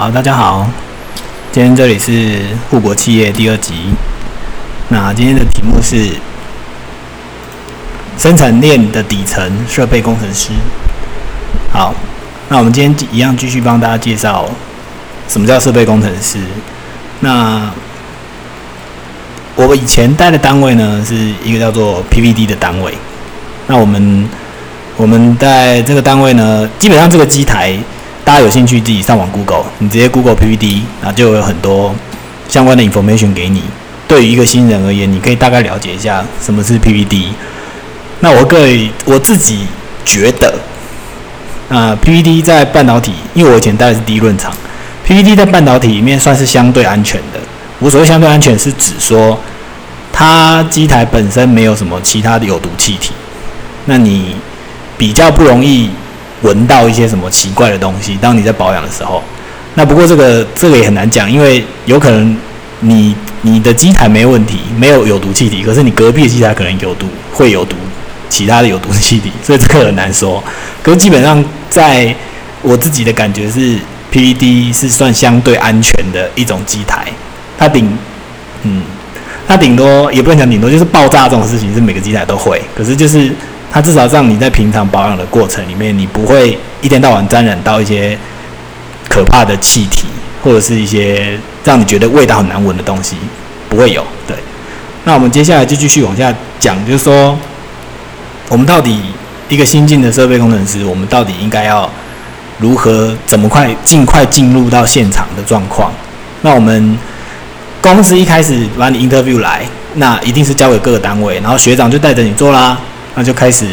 好，大家好，今天这里是护国企业第二集。那今天的题目是生产链的底层设备工程师。好，那我们今天一样继续帮大家介绍什么叫设备工程师。那我以前待的单位呢，是一个叫做 PVD 的单位。那我们我们在这个单位呢，基本上这个机台。大家有兴趣自己上网 Google，你直接 Google PVD，然后就有很多相关的 information 给你。对于一个新人而言，你可以大概了解一下什么是 PVD。那我个人我自己觉得，啊，PVD 在半导体，因为我以前待的是低润厂，PVD 在半导体里面算是相对安全的。我所谓相对安全，是指说它机台本身没有什么其他的有毒气体，那你比较不容易。闻到一些什么奇怪的东西？当你在保养的时候，那不过这个这个也很难讲，因为有可能你你的机台没问题，没有有毒气体，可是你隔壁的机台可能有毒，会有毒，其他的有毒气体，所以这个很难说。可是基本上，在我自己的感觉是，PVD 是算相对安全的一种机台，它顶嗯，它顶多也不能讲顶多，就是爆炸这种事情是每个机台都会，可是就是。它至少让你在平常保养的过程里面，你不会一天到晚沾染到一些可怕的气体，或者是一些让你觉得味道很难闻的东西，不会有。对，那我们接下来就继续往下讲，就是说，我们到底一个新进的设备工程师，我们到底应该要如何怎么快尽快进入到现场的状况？那我们公司一开始把你 interview 来，那一定是交给各个单位，然后学长就带着你做啦。那就开始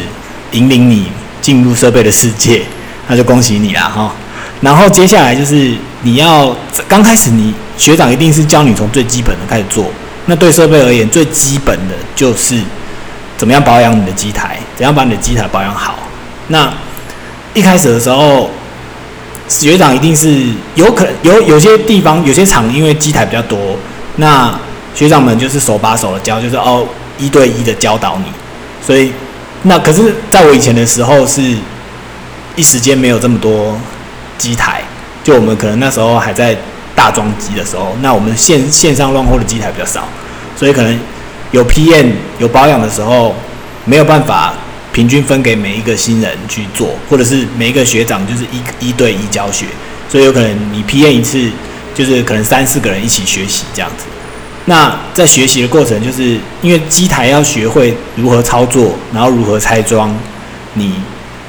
引领你进入设备的世界，那就恭喜你啦哈。然后接下来就是你要刚开始，你学长一定是教你从最基本的开始做。那对设备而言，最基本的就是怎么样保养你的机台，怎样把你的机台保养好。那一开始的时候，学长一定是有可有有些地方有些厂因为机台比较多，那学长们就是手把手的教，就是哦一对一的教导你，所以。那可是，在我以前的时候，是一时间没有这么多机台，就我们可能那时候还在大装机的时候，那我们线线上乱货的机台比较少，所以可能有 PM 有保养的时候，没有办法平均分给每一个新人去做，或者是每一个学长就是一一对一教学，所以有可能你 PM 一次就是可能三四个人一起学习这样子。那在学习的过程，就是因为机台要学会如何操作，然后如何拆装，你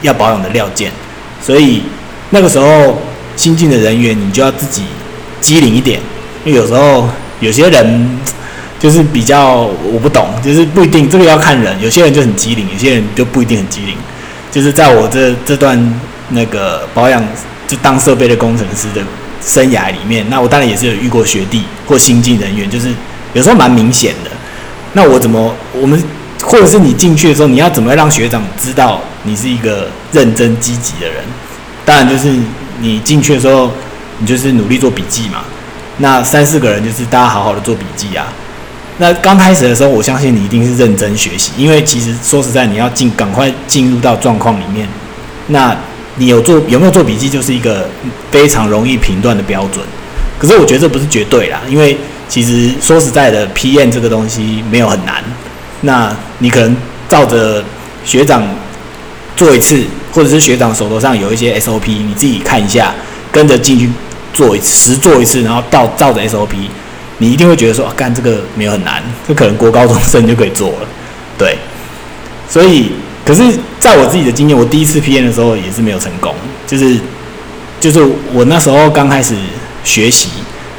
要保养的料件，所以那个时候新进的人员，你就要自己机灵一点，因为有时候有些人就是比较我不懂，就是不一定这个要看人，有些人就很机灵，有些人就不一定很机灵。就是在我这这段那个保养就当设备的工程师的生涯里面，那我当然也是有遇过学弟或新进人员，就是。有时候蛮明显的，那我怎么我们或者是你进去的时候，你要怎么让学长知道你是一个认真积极的人？当然就是你进去的时候，你就是努力做笔记嘛。那三四个人就是大家好好的做笔记啊。那刚开始的时候，我相信你一定是认真学习，因为其实说实在，你要进赶快进入到状况里面，那你有做有没有做笔记，就是一个非常容易评断的标准。可是我觉得这不是绝对啦，因为。其实说实在的，PM 这个东西没有很难。那你可能照着学长做一次，或者是学长手头上有一些 SOP，你自己看一下，跟着进去做一次，实做一次，然后到照着 SOP，你一定会觉得说，干这个没有很难，这可能国高中生就可以做了。对，所以，可是在我自己的经验，我第一次 PM 的时候也是没有成功，就是就是我那时候刚开始学习。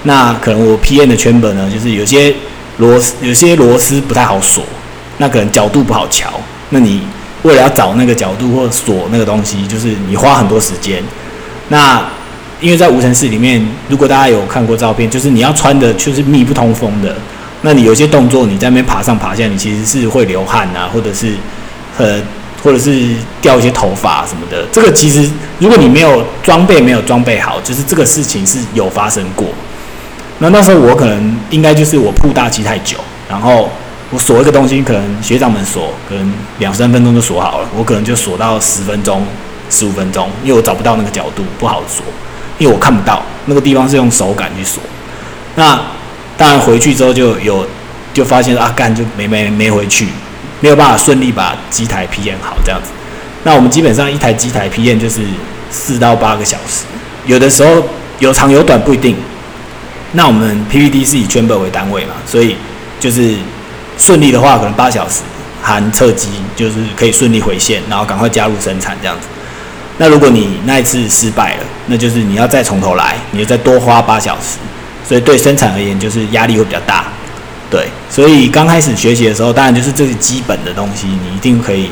那可能我 PM 的圈本呢，就是有些螺丝有些螺丝不太好锁，那可能角度不好调。那你为了要找那个角度或锁那个东西，就是你花很多时间。那因为在无尘室里面，如果大家有看过照片，就是你要穿的就是密不通风的。那你有些动作你在那边爬上爬下，你其实是会流汗啊，或者是呃，或者是掉一些头发什么的。这个其实如果你没有装备没有装备好，就是这个事情是有发生过。那那时候我可能应该就是我铺大机太久，然后我锁一个东西，可能学长们锁，可能两三分钟就锁好了，我可能就锁到十分钟、十五分钟，因为我找不到那个角度，不好锁。因为我看不到那个地方是用手感去锁。那当然回去之后就有就发现啊，干就没没没回去，没有办法顺利把机台批验好这样子。那我们基本上一台机台批验就是四到八个小时，有的时候有长有短不一定。那我们 PVD 是以圈本为单位嘛，所以就是顺利的话，可能八小时含测机，就是可以顺利回线，然后赶快加入生产这样子。那如果你那一次失败了，那就是你要再从头来，你就再多花八小时，所以对生产而言就是压力会比较大。对，所以刚开始学习的时候，当然就是这是基本的东西，你一定可以，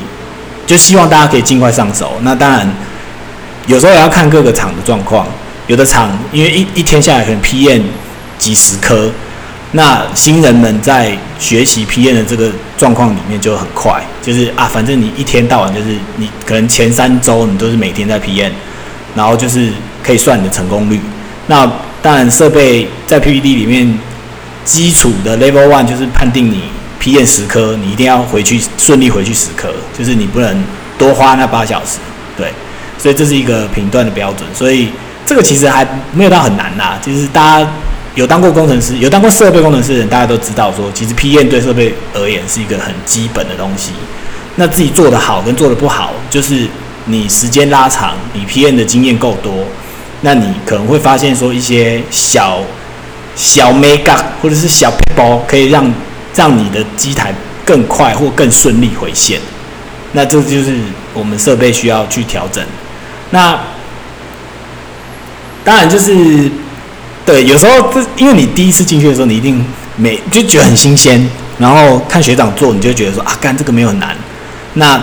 就希望大家可以尽快上手。那当然有时候也要看各个厂的状况，有的厂因为一一天下来可能批验。几十颗，那新人们在学习 PM 的这个状况里面就很快，就是啊，反正你一天到晚就是你可能前三周你都是每天在 PM，然后就是可以算你的成功率。那当然设备在 PPT 里面基础的 Level One 就是判定你 PM 十颗，你一定要回去顺利回去十颗，就是你不能多花那八小时。对，所以这是一个评断的标准，所以这个其实还没有到很难啦，就是大家。有当过工程师，有当过设备工程师的人，大家都知道说，其实 PM 对设备而言是一个很基本的东西。那自己做的好跟做的不好，就是你时间拉长，你 PM 的经验够多，那你可能会发现说一些小小 make up 或者是小 p 包，可以让让你的机台更快或更顺利回线。那这就是我们设备需要去调整。那当然就是。对，有时候这因为你第一次进去的时候，你一定没就觉得很新鲜，然后看学长做，你就觉得说啊，干这个没有很难。那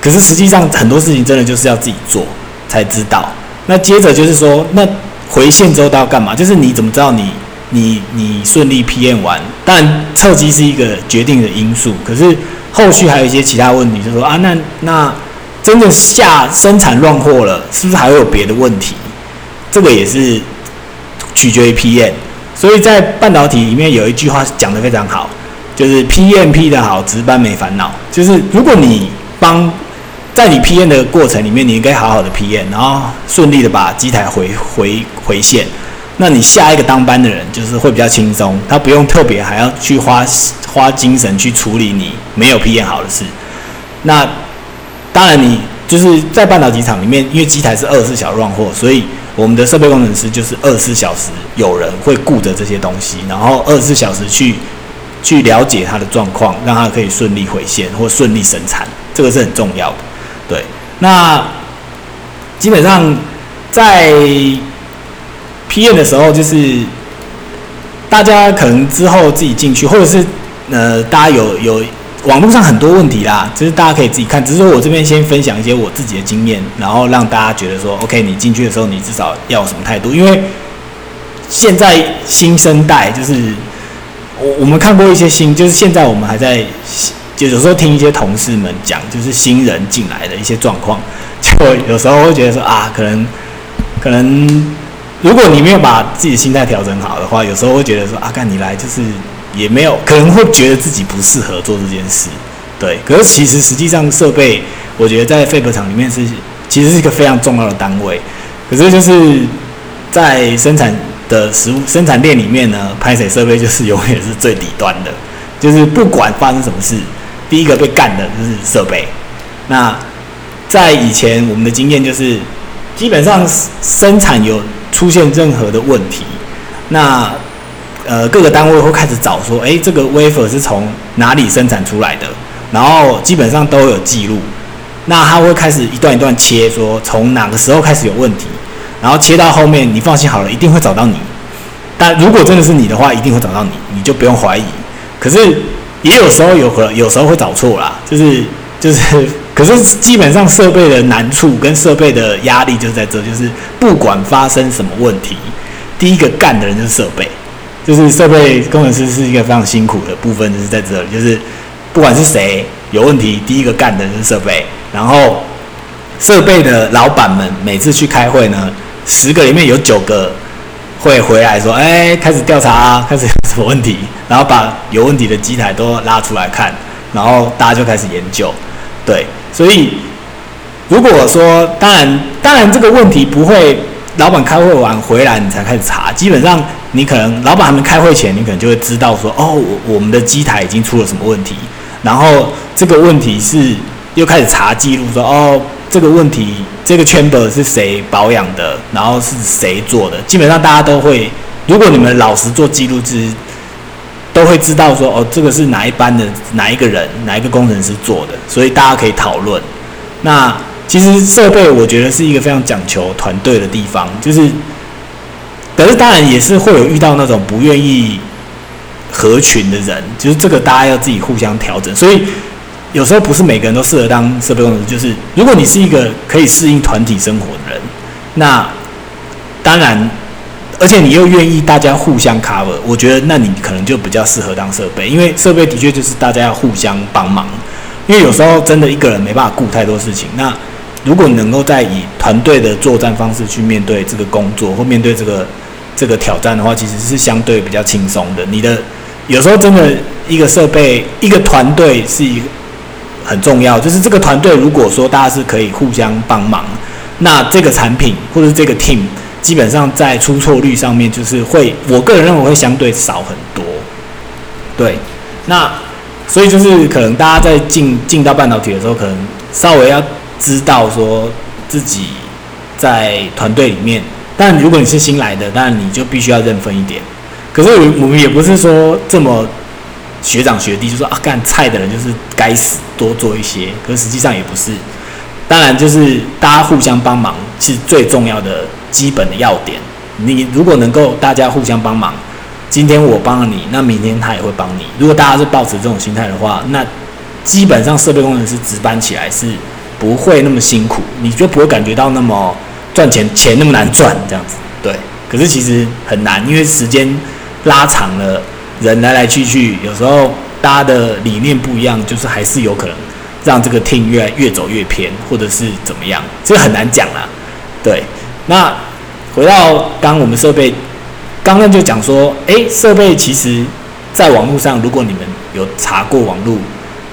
可是实际上很多事情真的就是要自己做才知道。那接着就是说，那回线之后都要干嘛？就是你怎么知道你你你顺利 PM 完？当然测机是一个决定的因素，可是后续还有一些其他问题，就是说啊，那那真的下生产乱货了，是不是还会有别的问题？这个也是。取决于 PM，所以在半导体里面有一句话讲得非常好，就是 PMP 的好，值班没烦恼。就是如果你帮在你 PM 的过程里面，你应该好好的 PM，然后顺利的把机台回回回线，那你下一个当班的人就是会比较轻松，他不用特别还要去花花精神去处理你没有批验好的事。那当然你就是在半导体厂里面，因为机台是二十四小时乱货，所以。我们的设备工程师就是二十四小时有人会顾着这些东西，然后二十四小时去去了解它的状况，让它可以顺利回线或顺利生产，这个是很重要的。对，那基本上在批验的时候，就是大家可能之后自己进去，或者是呃，大家有有。网络上很多问题啦，就是大家可以自己看。只是说我这边先分享一些我自己的经验，然后让大家觉得说，OK，你进去的时候你至少要什么态度？因为现在新生代就是我我们看过一些新，就是现在我们还在，就有时候听一些同事们讲，就是新人进来的一些状况，就有时候会觉得说啊，可能可能如果你没有把自己的心态调整好的话，有时候会觉得说啊，干你来就是。也没有可能会觉得自己不适合做这件事，对。可是其实实际上设备，我觉得在废壳厂里面是其实是一个非常重要的单位。可是就是在生产的食物生产链里面呢，拍水设备就是永远是最底端的，就是不管发生什么事，第一个被干的就是设备。那在以前我们的经验就是，基本上生产有出现任何的问题，那。呃，各个单位会开始找说，哎，这个 wafer 是从哪里生产出来的？然后基本上都有记录。那他会开始一段一段切，说从哪个时候开始有问题，然后切到后面，你放心好了，一定会找到你。但如果真的是你的话，一定会找到你，你就不用怀疑。可是也有时候有可有时候会找错啦，就是就是，可是基本上设备的难处跟设备的压力就在这，就是不管发生什么问题，第一个干的人就是设备。就是设备工程师是一个非常辛苦的部分，就是在这里，就是不管是谁有问题，第一个干的人是设备。然后设备的老板们每次去开会呢，十个里面有九个会回来说：“哎，开始调查，开始有什么问题？”然后把有问题的机台都拉出来看，然后大家就开始研究。对，所以如果说当然当然这个问题不会老板开会完回来你才开始查，基本上你可能老板还没开会前，你可能就会知道说，哦，我我们的机台已经出了什么问题，然后这个问题是又开始查记录说，哦，这个问题这个 chamber 是谁保养的，然后是谁做的，基本上大家都会，如果你们老实做记录之。都会知道说哦，这个是哪一班的哪一个人，哪一个工程师做的，所以大家可以讨论。那其实设备我觉得是一个非常讲求团队的地方，就是，可是当然也是会有遇到那种不愿意合群的人，就是这个大家要自己互相调整。所以有时候不是每个人都适合当设备工程师，就是如果你是一个可以适应团体生活的人，那当然。而且你又愿意大家互相 cover，我觉得那你可能就比较适合当设备，因为设备的确就是大家要互相帮忙。因为有时候真的一个人没办法顾太多事情。那如果能够在以团队的作战方式去面对这个工作或面对这个这个挑战的话，其实是相对比较轻松的。你的有时候真的一个设备一个团队是一个很重要，就是这个团队如果说大家是可以互相帮忙，那这个产品或者是这个 team。基本上在出错率上面，就是会，我个人认为会相对少很多。对，那所以就是可能大家在进进到半导体的时候，可能稍微要知道说自己在团队里面，但如果你是新来的，那你就必须要认分一点。可是我们也不是说这么学长学弟，就说啊干菜的人就是该死，多做一些。可实际上也不是，当然就是大家互相帮忙是最重要的。基本的要点，你如果能够大家互相帮忙，今天我帮了你，那明天他也会帮你。如果大家是抱持这种心态的话，那基本上设备工程师值班起来是不会那么辛苦，你就不会感觉到那么赚钱钱那么难赚这样子。对，可是其实很难，因为时间拉长了，人来来去去，有时候大家的理念不一样，就是还是有可能让这个 team 越越走越偏，或者是怎么样，这很难讲啦。对。那回到刚我们设备，刚刚就讲说，哎，设备其实在网络上，如果你们有查过网络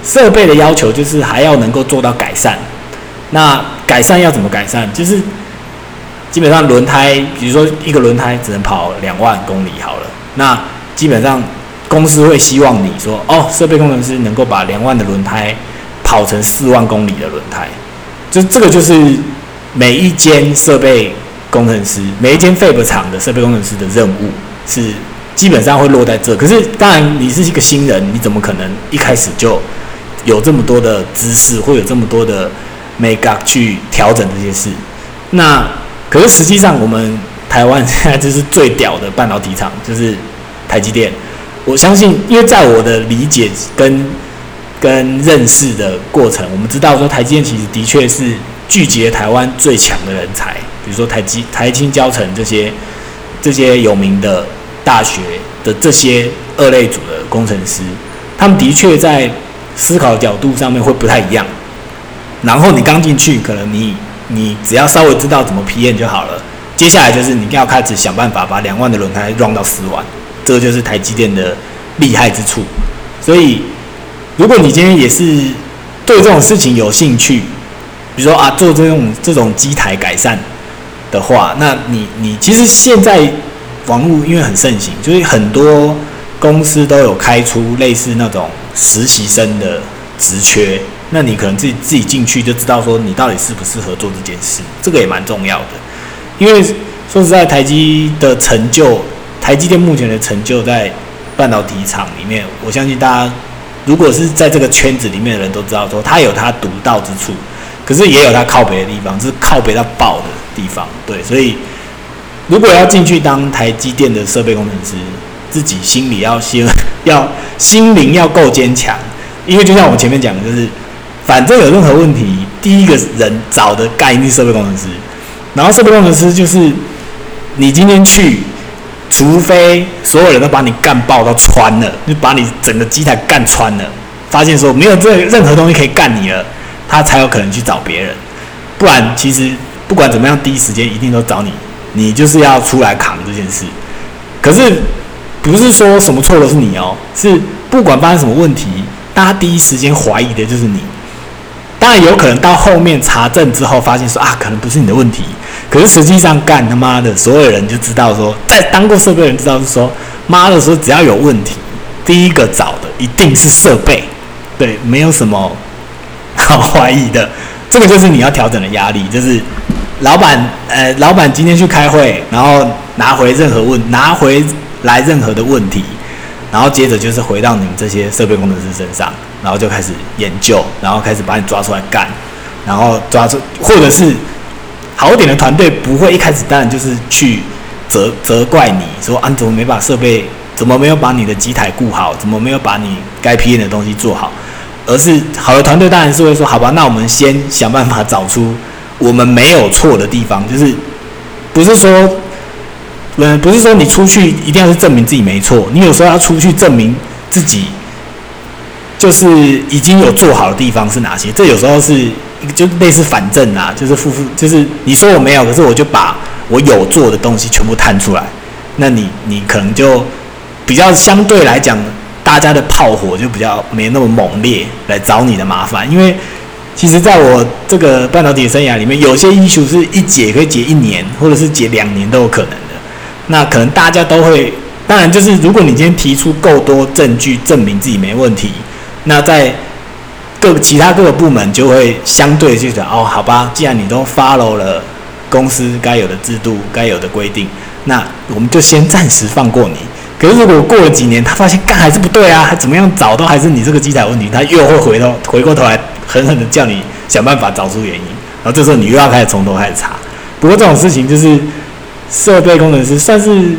设备的要求，就是还要能够做到改善。那改善要怎么改善？就是基本上轮胎，比如说一个轮胎只能跑两万公里好了，那基本上公司会希望你说，哦，设备工程师能够把两万的轮胎跑成四万公里的轮胎，就这个就是。每一间设备工程师，每一间 Fab 厂的设备工程师的任务是基本上会落在这。可是，当然你是一个新人，你怎么可能一开始就有这么多的知识，会有这么多的 make up 去调整这些事？那可是实际上，我们台湾现在就是最屌的半导体厂，就是台积电。我相信，因为在我的理解跟跟认识的过程，我们知道说台积电其实的确是。聚集台湾最强的人才，比如说台积、台青、交城这些这些有名的大学的这些二类组的工程师，他们的确在思考角度上面会不太一样。然后你刚进去，可能你你只要稍微知道怎么批验就好了。接下来就是你要开始想办法把两万的轮胎 run 到四万，这个就是台积电的厉害之处。所以，如果你今天也是对这种事情有兴趣，比如说啊，做这种这种机台改善的话，那你你其实现在网络因为很盛行，就是很多公司都有开出类似那种实习生的职缺，那你可能自己自己进去就知道说你到底适不适合做这件事，这个也蛮重要的。因为说实在，台积的成就，台积电目前的成就在半导体厂里面，我相信大家如果是在这个圈子里面的人都知道说，它有它独到之处。可是也有它靠北的地方，是靠北到爆的地方。对，所以如果要进去当台积电的设备工程师，自己心里要先要心灵要够坚强，因为就像我前面讲的，就是反正有任何问题，第一个人找的概念设备工程师，然后设备工程师就是你今天去，除非所有人都把你干爆到穿了，就把你整个机台干穿了，发现说没有这任何东西可以干你了。他才有可能去找别人，不然其实不管怎么样，第一时间一定都找你，你就是要出来扛这件事。可是不是说什么错都是你哦，是不管发生什么问题，大家第一时间怀疑的就是你。当然有可能到后面查证之后，发现说啊，可能不是你的问题，可是实际上干他妈的，所有人就知道说，在当过设备人知道是说，妈的说只要有问题，第一个找的一定是设备，对，没有什么好怀疑的。这个就是你要调整的压力，就是老板，呃，老板今天去开会，然后拿回任何问，拿回来任何的问题，然后接着就是回到你们这些设备工程师身上，然后就开始研究，然后开始把你抓出来干，然后抓出，或者是好点的团队不会一开始当然就是去责责怪你说啊，你怎么没把设备，怎么没有把你的机台顾好，怎么没有把你该批验的东西做好。而是好的团队当然是会说，好吧，那我们先想办法找出我们没有错的地方，就是不是说，嗯，不是说你出去一定要是证明自己没错，你有时候要出去证明自己，就是已经有做好的地方是哪些。这有时候是就类似反证啊，就是负负，就是你说我没有，可是我就把我有做的东西全部摊出来，那你你可能就比较相对来讲。大家的炮火就比较没那么猛烈，来找你的麻烦。因为其实在我这个半导体生涯里面，有些医术是一解可以解一年，或者是解两年都有可能的。那可能大家都会，当然就是如果你今天提出够多证据证明自己没问题，那在各其他各个部门就会相对就讲哦，好吧，既然你都 follow 了公司该有的制度、该有的规定，那我们就先暂时放过你。可是如果过了几年，他发现干还是不对啊，还怎么样找都还是你这个机台问题，他又会回头回过头来狠狠的叫你想办法找出原因，然后这时候你又要开始从头开始查。不过这种事情就是设备工程师算是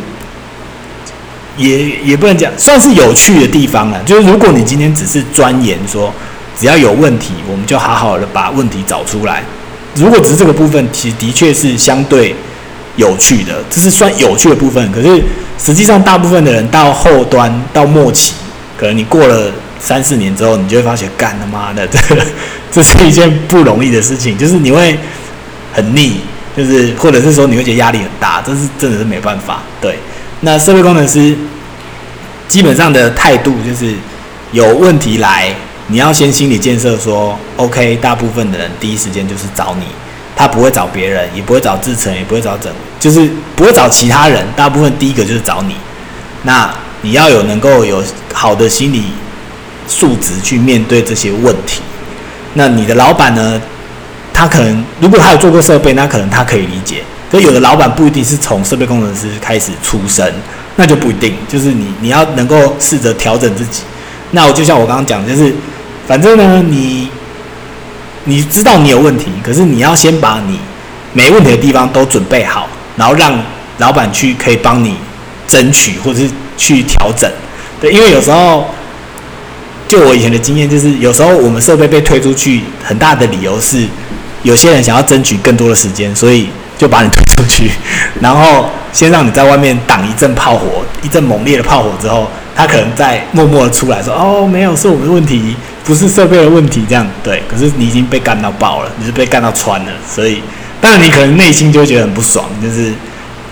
也也不能讲算是有趣的地方了，就是如果你今天只是钻研说只要有问题，我们就好好的把问题找出来。如果只是这个部分，其实的确是相对。有趣的，这是算有趣的部分。可是实际上，大部分的人到后端到末期，可能你过了三四年之后，你就会发现，干他妈的，这 这是一件不容易的事情。就是你会很腻，就是或者是说你会觉得压力很大，这是真的是没办法。对，那社会工程师基本上的态度就是有问题来，你要先心理建设说，OK，大部分的人第一时间就是找你。他不会找别人，也不会找志成，也不会找整，就是不会找其他人。大部分第一个就是找你。那你要有能够有好的心理素质去面对这些问题。那你的老板呢？他可能如果他有做过设备，那可能他可以理解。可有的老板不一定是从设备工程师开始出身，那就不一定。就是你你要能够试着调整自己。那我就像我刚刚讲，就是反正呢你。你知道你有问题，可是你要先把你没问题的地方都准备好，然后让老板去可以帮你争取或者是去调整。对，因为有时候，就我以前的经验，就是有时候我们设备被推出去，很大的理由是有些人想要争取更多的时间，所以就把你推出去，然后先让你在外面挡一阵炮火，一阵猛烈的炮火之后，他可能再默默的出来说：“哦，没有，是我们的问题。”不是设备的问题，这样对。可是你已经被干到爆了，你是被干到穿了，所以当然你可能内心就会觉得很不爽，就是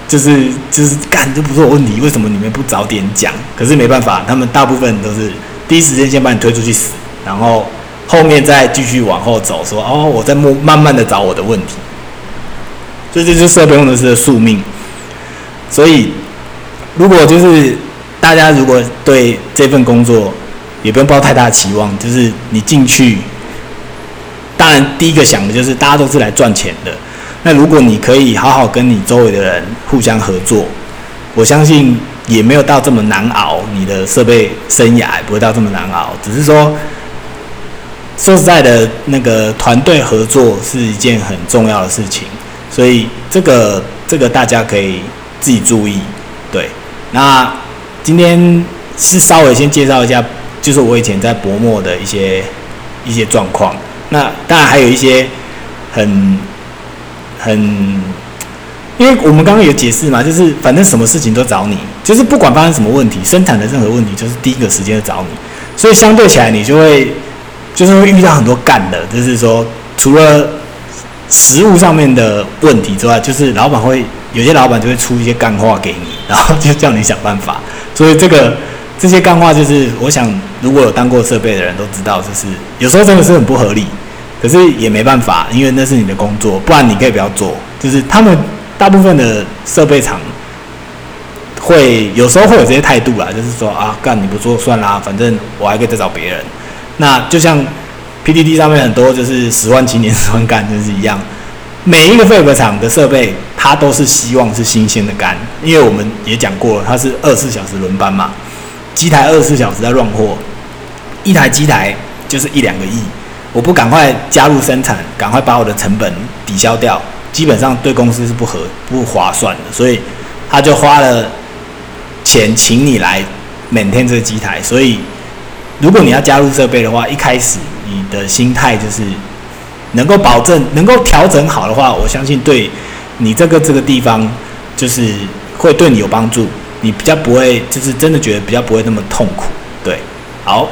就是就是干这不是我问题，为什么你们不早点讲？可是没办法，他们大部分都是第一时间先把你推出去死，然后后面再继续往后走，说哦，我在慢慢慢的找我的问题。所以这就是设备工程师的宿命。所以如果就是大家如果对这份工作，也不用抱太大期望，就是你进去，当然第一个想的就是大家都是来赚钱的。那如果你可以好好跟你周围的人互相合作，我相信也没有到这么难熬。你的设备生涯不会到这么难熬，只是说说实在的，那个团队合作是一件很重要的事情，所以这个这个大家可以自己注意。对，那今天是稍微先介绍一下。就是我以前在博墨的一些一些状况，那当然还有一些很很，因为我们刚刚有解释嘛，就是反正什么事情都找你，就是不管发生什么问题，生产的任何问题，就是第一个时间找你，所以相对起来，你就会就是会遇到很多干的，就是说除了实物上面的问题之外，就是老板会有些老板就会出一些干话给你，然后就叫你想办法，所以这个。这些干话就是，我想如果有当过设备的人都知道，就是有时候真的是很不合理，可是也没办法，因为那是你的工作，不然你可以不要做。就是他们大部分的设备厂会有时候会有这些态度啦，就是说啊，干你不做算啦，反正我还可以再找别人。那就像 PDD 上面很多就是十万青年十万干，就是一样。每一个废物厂的设备，它都是希望是新鲜的干，因为我们也讲过了，它是二十四小时轮班嘛，机台二十四小时在乱货，一台机台就是一两个亿，我不赶快加入生产，赶快把我的成本抵消掉，基本上对公司是不合不划算的，所以他就花了钱请你来每天这个机台，所以如果你要加入设备的话，一开始你的心态就是能够保证能够调整好的话，我相信对你这个这个地方就是会对你有帮助，你比较不会就是真的觉得比较不会那么痛苦，对，好，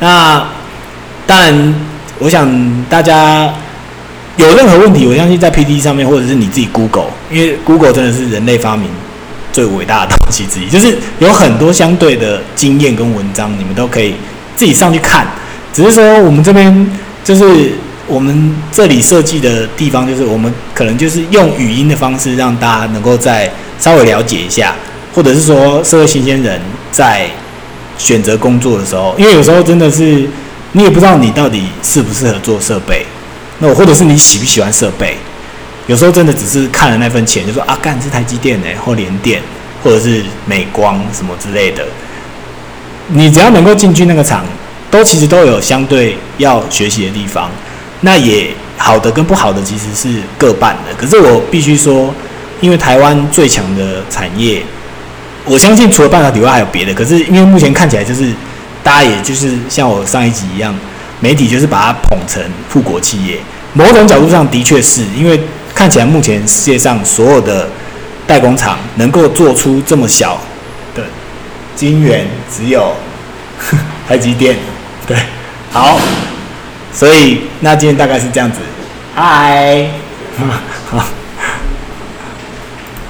那当然我想大家有任何问题，我相信在 PPT 上面或者是你自己 Google，因为 Google 真的是人类发明最伟大的东西之一，就是有很多相对的经验跟文章，你们都可以自己上去看。只是说我们这边就是我们这里设计的地方，就是我们可能就是用语音的方式，让大家能够再稍微了解一下，或者是说社会新鲜人在选择工作的时候，因为有时候真的是你也不知道你到底适不适合做设备，那我或者是你喜不喜欢设备，有时候真的只是看了那份钱，就说啊，干是台积电呢，或联电，或者是美光什么之类的。你只要能够进去那个厂，都其实都有相对要学习的地方。那也好的跟不好的其实是各半的。可是我必须说，因为台湾最强的产业，我相信除了半导体外还有别的。可是因为目前看起来就是大家也就是像我上一集一样，媒体就是把它捧成富国企业。某种角度上的确是因为看起来目前世界上所有的代工厂能够做出这么小的晶圆，只有台积电。对，好，所以那今天大概是这样子。嗨，好。